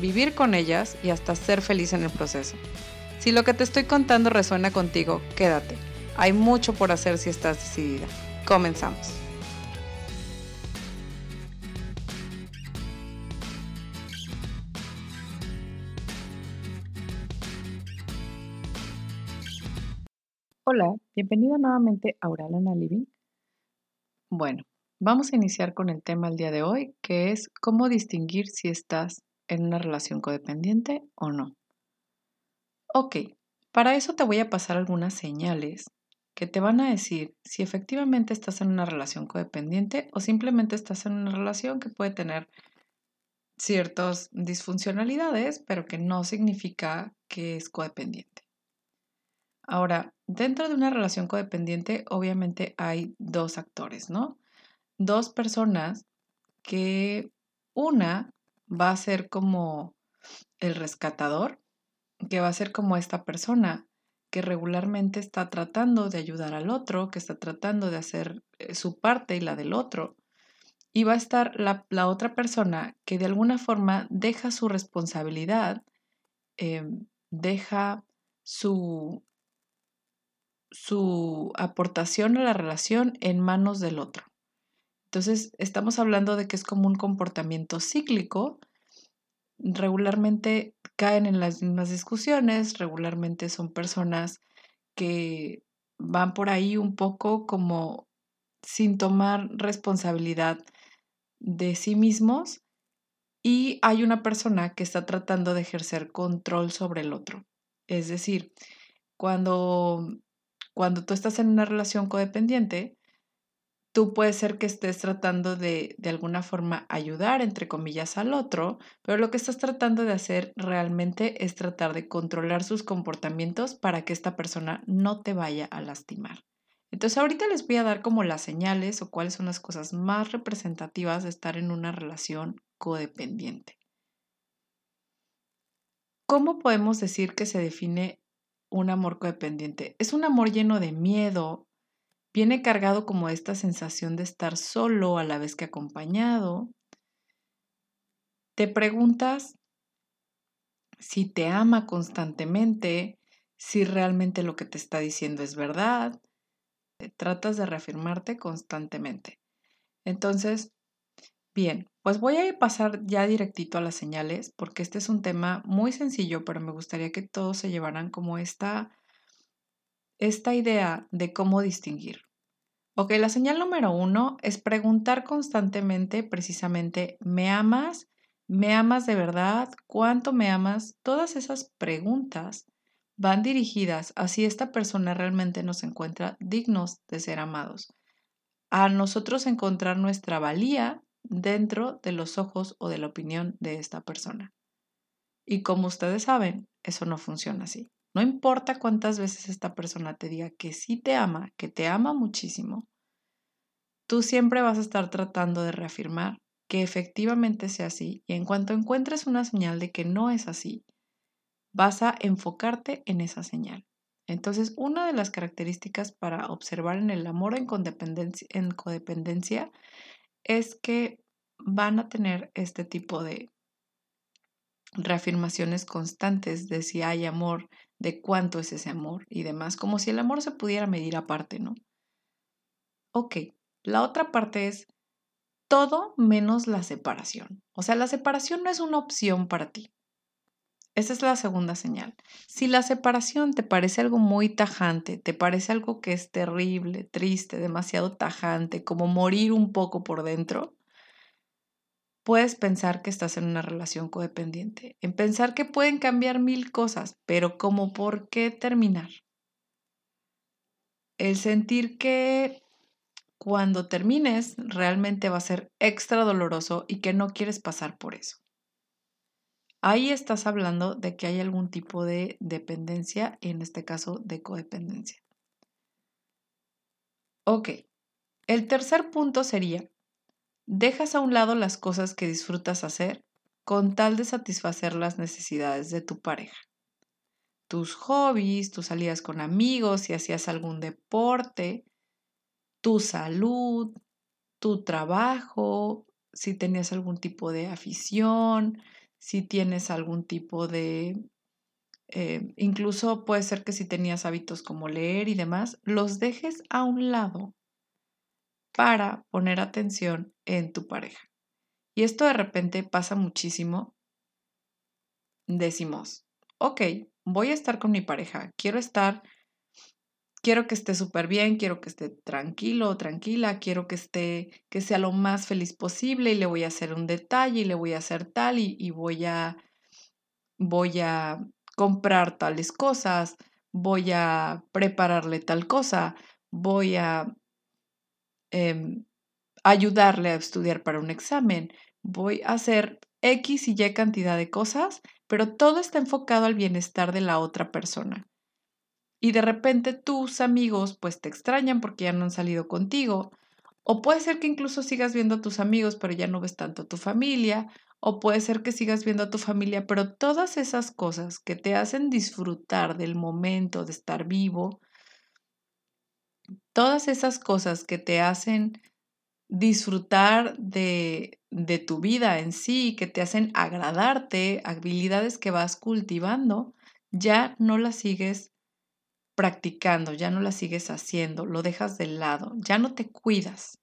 vivir con ellas y hasta ser feliz en el proceso. Si lo que te estoy contando resuena contigo, quédate. Hay mucho por hacer si estás decidida. Comenzamos. Hola, bienvenido nuevamente a Auralana Living. Bueno, Vamos a iniciar con el tema del día de hoy, que es cómo distinguir si estás en una relación codependiente o no. Ok, para eso te voy a pasar algunas señales que te van a decir si efectivamente estás en una relación codependiente o simplemente estás en una relación que puede tener ciertas disfuncionalidades, pero que no significa que es codependiente. Ahora, dentro de una relación codependiente, obviamente hay dos actores, ¿no? dos personas que una va a ser como el rescatador, que va a ser como esta persona que regularmente está tratando de ayudar al otro, que está tratando de hacer eh, su parte y la del otro. Y va a estar la, otra persona que de alguna forma deja su responsabilidad, em, deja su, su aportación a la relación en manos del otro. Entonces, estamos hablando de que es como un comportamiento cíclico. Regularmente caen en las mismas discusiones, regularmente son personas que van por ahí un poco como sin tomar responsabilidad de sí mismos y hay una persona que está tratando de ejercer control sobre el otro. Es decir, cuando, cuando tú estás en una relación codependiente, tú puedes ser que estés tratando de, de alguna forma ayudar, entre comillas, al otro, pero lo que estás tratando de hacer realmente es tratar de controlar sus comportamientos para que esta persona no te vaya a lastimar. Entonces ahorita les voy a dar como las señales o cuáles son las cosas más representativas de estar en una relación codependiente. ¿Cómo podemos decir que se define un amor codependiente? Es un amor lleno de miedo, Viene cargado como esta sensación de estar solo a la vez que acompañado. Te preguntas si te ama constantemente, si realmente lo que te está diciendo es verdad. Tratas de reafirmarte constantemente. Entonces, bien, pues voy a pasar ya directito a las señales porque este es un tema muy sencillo, pero me gustaría que todos se llevaran como esta, esta idea de cómo distinguir. Ok, la señal número uno es preguntar constantemente, precisamente, ¿me amas? ¿Me amas de verdad? ¿Cuánto me amas? Todas esas preguntas van dirigidas a si esta persona realmente nos encuentra dignos de ser amados, a nosotros encontrar nuestra valía dentro de los ojos o de la opinión de esta persona. Y como ustedes saben, eso no funciona así. No importa cuántas veces esta persona te diga que sí te ama, que te ama muchísimo, tú siempre vas a estar tratando de reafirmar que efectivamente sea así y en cuanto encuentres una señal de que no es así, vas a enfocarte en esa señal. Entonces, una de las características para observar en el amor en codependencia, en codependencia es que van a tener este tipo de reafirmaciones constantes de si hay amor, de cuánto es ese amor y demás, como si el amor se pudiera medir aparte, ¿no? Ok, la otra parte es todo menos la separación. O sea, la separación no es una opción para ti. Esa es la segunda señal. Si la separación te parece algo muy tajante, te parece algo que es terrible, triste, demasiado tajante, como morir un poco por dentro, puedes pensar que estás en una relación codependiente, en pensar que pueden cambiar mil cosas, pero como por qué terminar. El sentir que cuando termines realmente va a ser extra doloroso y que no quieres pasar por eso. Ahí estás hablando de que hay algún tipo de dependencia, en este caso de codependencia. Ok, el tercer punto sería, dejas a un lado las cosas que disfrutas hacer con tal de satisfacer las necesidades de tu pareja. Tus hobbies, tus salidas con amigos, si hacías algún deporte, tu salud, tu trabajo, si tenías algún tipo de afición, si tienes algún tipo de, eh, incluso puede ser que si tenías hábitos como leer y demás, los dejes a un lado para poner atención en tu pareja. Y esto de repente pasa muchísimo. Decimos, ok, voy a estar con mi pareja, quiero estar quiero que esté súper bien, quiero que esté tranquilo tranquila, quiero que esté, que sea lo más feliz posible y le voy a hacer un detalle y le voy a hacer tal y, voy a, voy a comprar tales cosas, voy a prepararle tal cosa, voy a em, ayudarle a estudiar para un examen, voy a hacer X y Y cantidad de cosas, pero todo está enfocado al bienestar de la otra persona y de repente tus amigos pues te extrañan porque ya no han salido contigo. O puede ser que incluso sigas viendo a tus amigos pero ya no ves tanto a tu familia. O puede ser que sigas viendo a tu familia, pero todas esas cosas que te hacen disfrutar del momento de estar vivo, todas esas cosas que te hacen disfrutar de, de tu vida en sí, que te hacen agradarte, habilidades que vas cultivando, ya no las sigues practicando, ya no la sigues haciendo, lo dejas de lado, ya no te cuidas,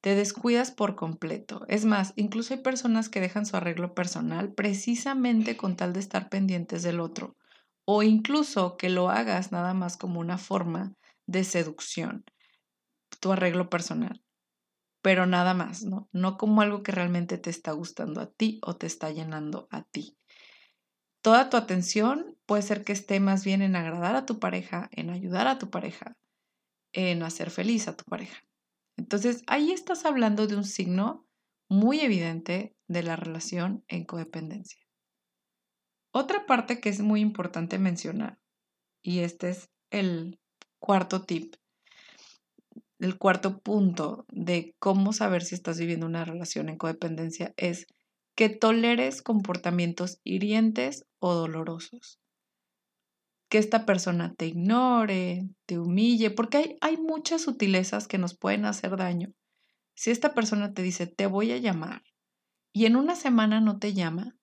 te descuidas por completo. Es más, incluso hay personas que dejan su arreglo personal precisamente con tal de estar pendientes del otro, o incluso que lo hagas nada más como una forma de seducción, tu arreglo personal, pero nada más, ¿no? No como algo que realmente te está gustando a ti o te está llenando a ti toda tu atención puede ser que esté más bien en agradar a tu pareja, en ayudar a tu pareja, en hacer feliz a tu pareja. Entonces, ahí estás hablando de un signo muy evidente de la relación en codependencia. Otra parte que es muy importante mencionar, y este es el cuarto tip, el cuarto punto de cómo saber si estás viviendo una relación en codependencia es que toleres comportamientos hirientes o dolorosos. Que esta persona te ignore, te humille, porque hay, hay muchas sutilezas que nos pueden hacer daño. Si esta persona te dice, te voy a llamar, y en una semana no te llama,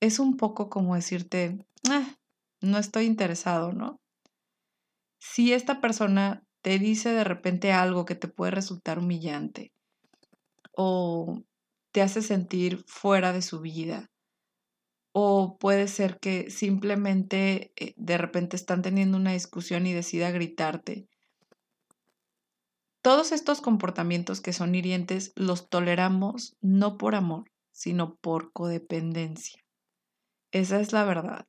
es un poco como decirte, ah, no estoy interesado, ¿no? Si esta persona te dice de repente algo que te puede resultar humillante o te hace sentir fuera de su vida. O puede ser que simplemente eh, de repente están teniendo una discusión y decida gritarte. Todos estos comportamientos que son hirientes los toleramos no por amor, sino por codependencia. Esa es la verdad.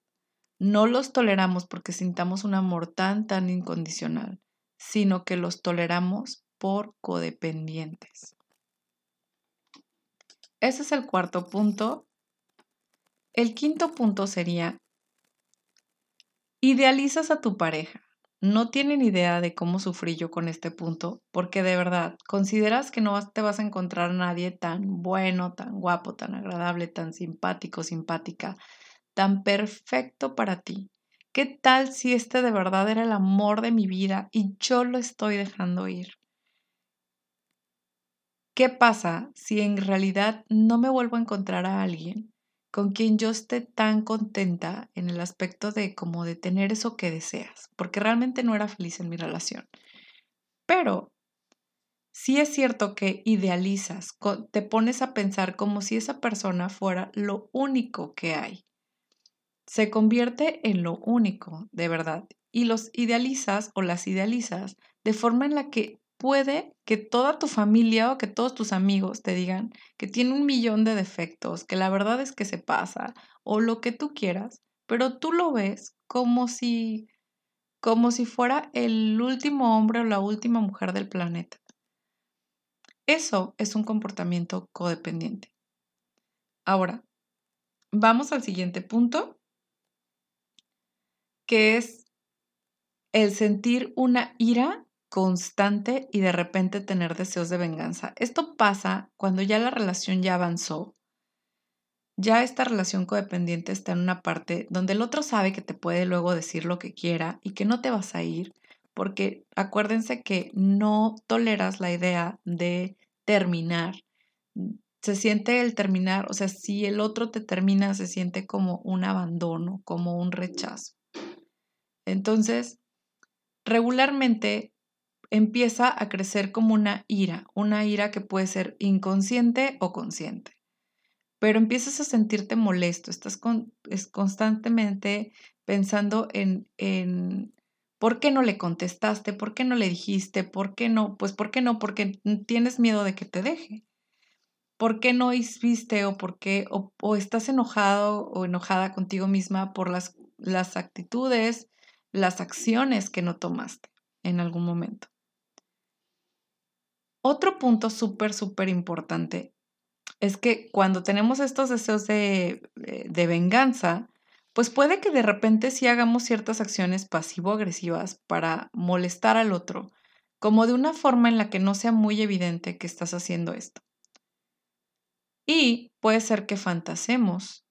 No los toleramos porque sintamos un amor tan, tan incondicional, sino que los toleramos por codependientes. Ese es el cuarto punto. El quinto punto sería, idealizas a tu pareja. No tienen idea de cómo sufrí yo con este punto, porque de verdad, consideras que no te vas a encontrar nadie tan bueno, tan guapo, tan agradable, tan simpático, simpática, tan perfecto para ti. ¿Qué tal si este de verdad era el amor de mi vida y yo lo estoy dejando ir? ¿Qué pasa si en realidad no me vuelvo a encontrar a alguien con quien yo esté tan contenta en el aspecto de como de tener eso que deseas? Porque realmente no era feliz en mi relación. Pero sí es cierto que idealizas, te pones a pensar como si esa persona fuera lo único que hay. Se convierte en lo único, de verdad. Y los idealizas o las idealizas de forma en la que puede que toda tu familia o que todos tus amigos te digan que tiene un millón de defectos, que la verdad es que se pasa o lo que tú quieras, pero tú lo ves como si como si fuera el último hombre o la última mujer del planeta. Eso es un comportamiento codependiente. Ahora, vamos al siguiente punto, que es el sentir una ira constante y de repente tener deseos de venganza. Esto pasa cuando ya la relación ya avanzó, ya esta relación codependiente está en una parte donde el otro sabe que te puede luego decir lo que quiera y que no te vas a ir, porque acuérdense que no toleras la idea de terminar. Se siente el terminar, o sea, si el otro te termina, se siente como un abandono, como un rechazo. Entonces, regularmente empieza a crecer como una ira, una ira que puede ser inconsciente o consciente. Pero empiezas a sentirte molesto, estás constantemente pensando en, en por qué no le contestaste, por qué no le dijiste, por qué no, pues por qué no, porque tienes miedo de que te deje. ¿Por qué no hiciste o por qué o, o estás enojado o enojada contigo misma por las, las actitudes, las acciones que no tomaste en algún momento? Otro punto súper, súper importante es que cuando tenemos estos deseos de, eh, de venganza, pues puede que de repente sí hagamos ciertas acciones pasivo-agresivas para molestar al otro, como de una forma en la que no sea muy evidente que estás haciendo esto. Y puede ser que fantasemos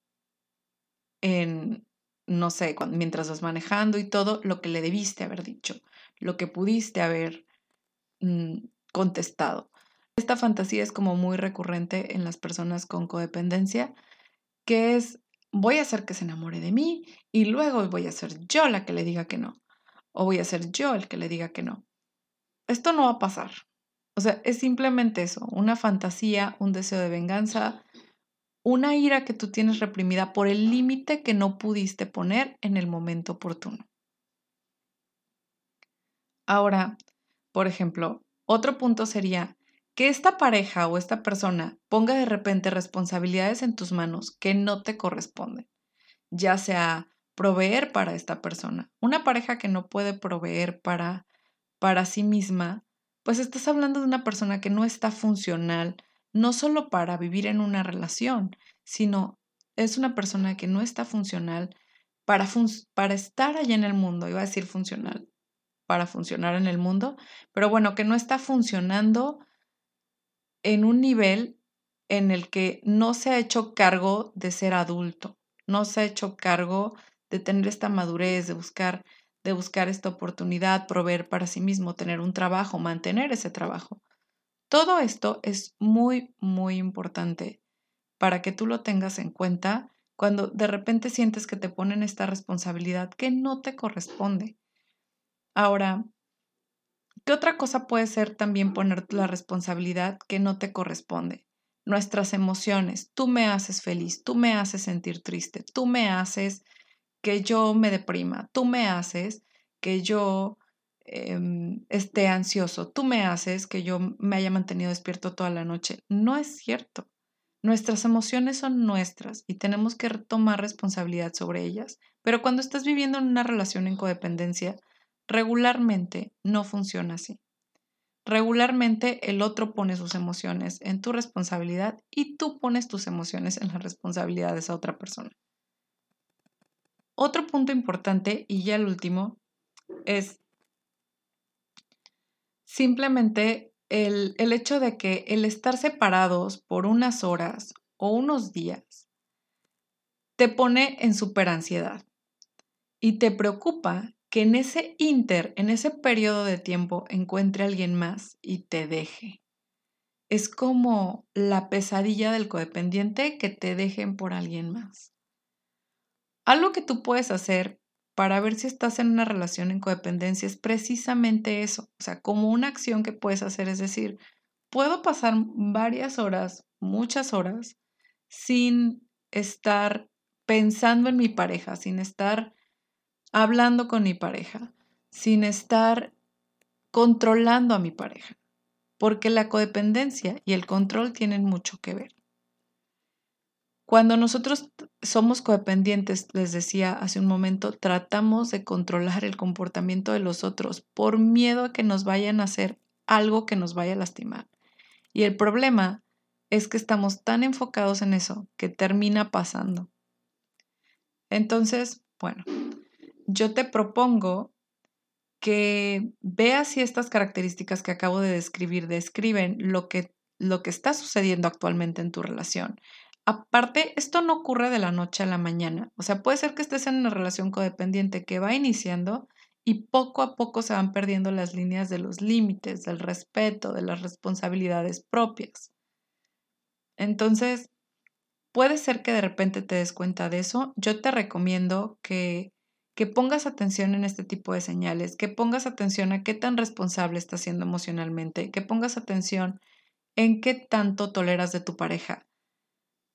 en, no sé, mientras vas manejando y todo, lo que le debiste haber dicho, lo que pudiste haber mm, contestado. Esta fantasía es como muy recurrente en las personas con codependencia, que es voy a hacer que se enamore de mí y luego voy a ser yo la que le diga que no. O voy a ser yo el que le diga que no. Esto no va a pasar. O sea, es simplemente eso, una fantasía, un deseo de venganza, una ira que tú tienes reprimida por el límite que no pudiste poner en el momento oportuno. Ahora, por ejemplo, otro punto sería, que esta pareja o esta persona ponga de repente responsabilidades en tus manos que no te corresponden, ya sea proveer para esta persona. Una pareja que no puede proveer para, para sí misma, pues estás hablando de una persona que no está funcional, no solo para vivir en una relación, sino es una persona que no está funcional para, para estar allá en el mundo, iba a decir funcional, para funcionar en el mundo, pero bueno, que no está funcionando en un nivel en el que no se ha hecho cargo de ser adulto, no se ha hecho cargo de tener esta madurez, de buscar, de buscar esta oportunidad, proveer para sí mismo, tener un trabajo, mantener ese trabajo. Todo esto es muy, muy importante para que tú lo tengas en cuenta cuando de repente sientes que te ponen esta responsabilidad que no te corresponde. Ahora, ¿Qué otra cosa puede ser también poner la responsabilidad que no te corresponde? Nuestras emociones. Tú me haces feliz, tú me haces sentir triste, tú me haces que yo me deprima, tú me haces que yo em, esté ansioso, tú me haces que yo me haya mantenido despierto toda la noche. No es cierto. Nuestras emociones son nuestras y tenemos que tomar responsabilidad sobre ellas. Pero cuando estás viviendo en una relación en codependencia, Regularmente no funciona así. Regularmente el otro pone sus emociones en tu responsabilidad y tú pones tus emociones en la responsabilidad de esa otra persona. Otro punto importante, y ya el último, es simplemente el, el, hecho de que el estar separados por unas horas o unos días te pone en super ansiedad y te preocupa que en ese inter, en ese periodo de tiempo, encuentre alguien más y te deje. Es como la pesadilla del codependiente que te dejen por alguien más. Algo que tú puedes hacer para ver si estás en una relación en codependencia es precisamente eso. O sea, como una acción que puedes hacer es decir, puedo pasar varias horas, muchas horas, sin estar pensando en mi pareja, sin estar hablando con mi pareja, sin estar controlando a mi pareja, porque la codependencia y el control tienen mucho que ver. Cuando nosotros somos codependientes, les decía hace un momento, tratamos de controlar el comportamiento de los otros por miedo a que nos vayan a hacer algo que nos vaya a lastimar. Y el problema es que estamos tan enfocados en eso que termina pasando. Entonces, bueno, yo te propongo que veas si estas características que acabo de describir describen lo que, lo que está sucediendo actualmente en tu relación. Aparte, esto no ocurre de la noche a la mañana. O sea, puede ser que estés en una relación codependiente que va iniciando y poco a poco se van perdiendo las líneas de los límites, del respeto, de las responsabilidades propias. Entonces, puede ser que de repente te des cuenta de eso. Yo te recomiendo que, que pongas atención en este tipo de señales, que pongas atención a qué tan responsable estás siendo emocionalmente, que pongas atención en qué tanto toleras de tu pareja,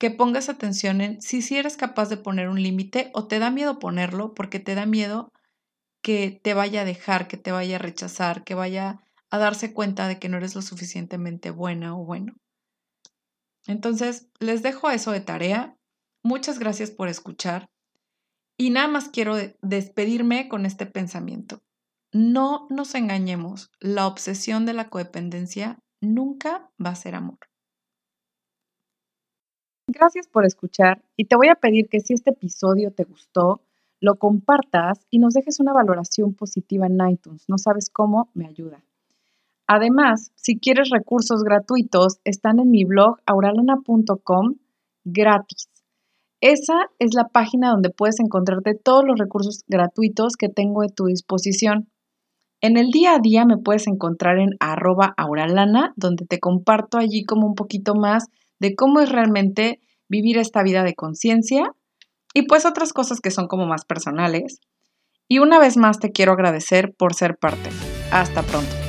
que pongas atención en si, si eres capaz de poner un límite o te da miedo ponerlo porque te da miedo que te vaya a dejar, que te vaya a rechazar, que vaya a darse cuenta de que no eres lo suficientemente buena o bueno. Entonces, les dejo eso de tarea. Muchas gracias por escuchar. Y nada más quiero despedirme con este pensamiento. No nos engañemos, la obsesión de la codependencia nunca va a ser amor. Gracias por escuchar y te voy a pedir que si este episodio te gustó, lo compartas y nos dejes una valoración positiva en iTunes. No sabes cómo, me ayuda. Además, si quieres recursos gratuitos, están en mi blog auralana.com gratis. Esa es la página donde puedes encontrarte todos los recursos gratuitos que tengo a tu disposición. En el día a día me puedes encontrar en arroba auralana, donde te comparto allí como un poquito más de cómo es realmente vivir esta vida de conciencia y pues otras cosas que son como más personales. Y una vez más te quiero agradecer por ser parte. Hasta pronto.